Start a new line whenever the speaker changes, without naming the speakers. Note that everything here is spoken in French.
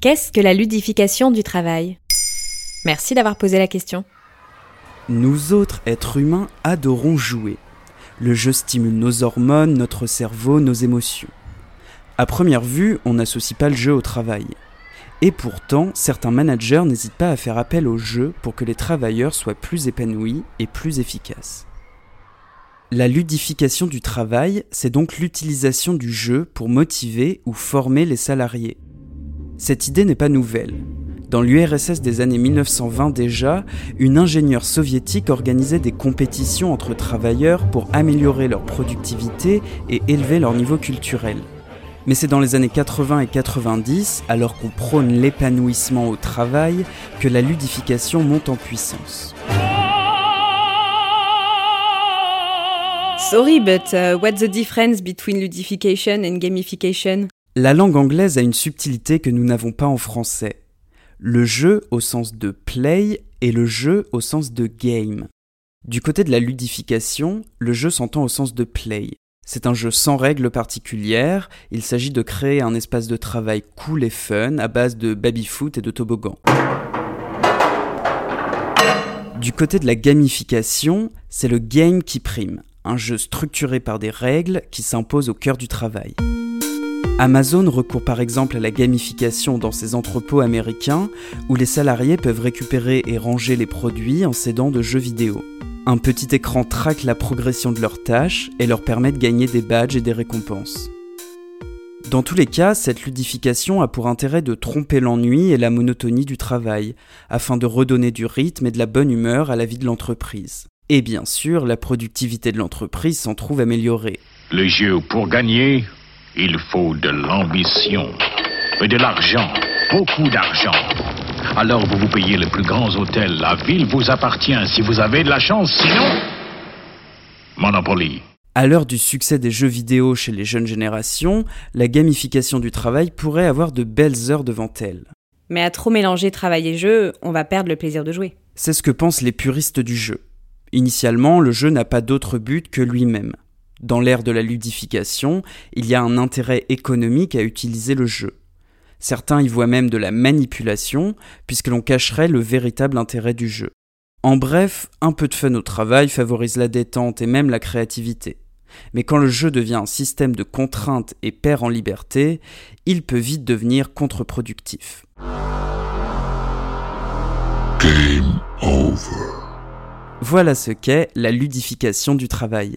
Qu'est-ce que la ludification du travail? Merci d'avoir posé la question.
Nous autres êtres humains adorons jouer. Le jeu stimule nos hormones, notre cerveau, nos émotions. À première vue, on n'associe pas le jeu au travail. Et pourtant, certains managers n'hésitent pas à faire appel au jeu pour que les travailleurs soient plus épanouis et plus efficaces. La ludification du travail, c'est donc l'utilisation du jeu pour motiver ou former les salariés. Cette idée n'est pas nouvelle. Dans l'URSS des années 1920 déjà, une ingénieure soviétique organisait des compétitions entre travailleurs pour améliorer leur productivité et élever leur niveau culturel. Mais c'est dans les années 80 et 90, alors qu'on prône l'épanouissement au travail, que la ludification monte en puissance.
Sorry, but uh, what's the difference between ludification and gamification?
La langue anglaise a une subtilité que nous n'avons pas en français. Le jeu au sens de play et le jeu au sens de game. Du côté de la ludification, le jeu s'entend au sens de play. C'est un jeu sans règles particulières, il s'agit de créer un espace de travail cool et fun à base de baby-foot et de toboggan. Du côté de la gamification, c'est le game qui prime, un jeu structuré par des règles qui s'imposent au cœur du travail. Amazon recourt par exemple à la gamification dans ses entrepôts américains où les salariés peuvent récupérer et ranger les produits en s'aidant de jeux vidéo. Un petit écran traque la progression de leurs tâches et leur permet de gagner des badges et des récompenses. Dans tous les cas, cette ludification a pour intérêt de tromper l'ennui et la monotonie du travail, afin de redonner du rythme et de la bonne humeur à la vie de l'entreprise. Et bien sûr, la productivité de l'entreprise s'en trouve améliorée.
Le jeu pour gagner il faut de l'ambition et de l'argent, beaucoup d'argent. Alors vous vous payez les plus grands hôtels. La ville vous appartient si vous avez de la chance, sinon... Monopoly.
À l'heure du succès des jeux vidéo chez les jeunes générations, la gamification du travail pourrait avoir de belles heures devant elle.
Mais à trop mélanger travail et jeu, on va perdre le plaisir de jouer.
C'est ce que pensent les puristes du jeu. Initialement, le jeu n'a pas d'autre but que lui-même. Dans l'ère de la ludification, il y a un intérêt économique à utiliser le jeu. Certains y voient même de la manipulation, puisque l'on cacherait le véritable intérêt du jeu. En bref, un peu de fun au travail favorise la détente et même la créativité. Mais quand le jeu devient un système de contraintes et perd en liberté, il peut vite devenir contre-productif.
Game over.
Voilà ce qu'est la ludification du travail.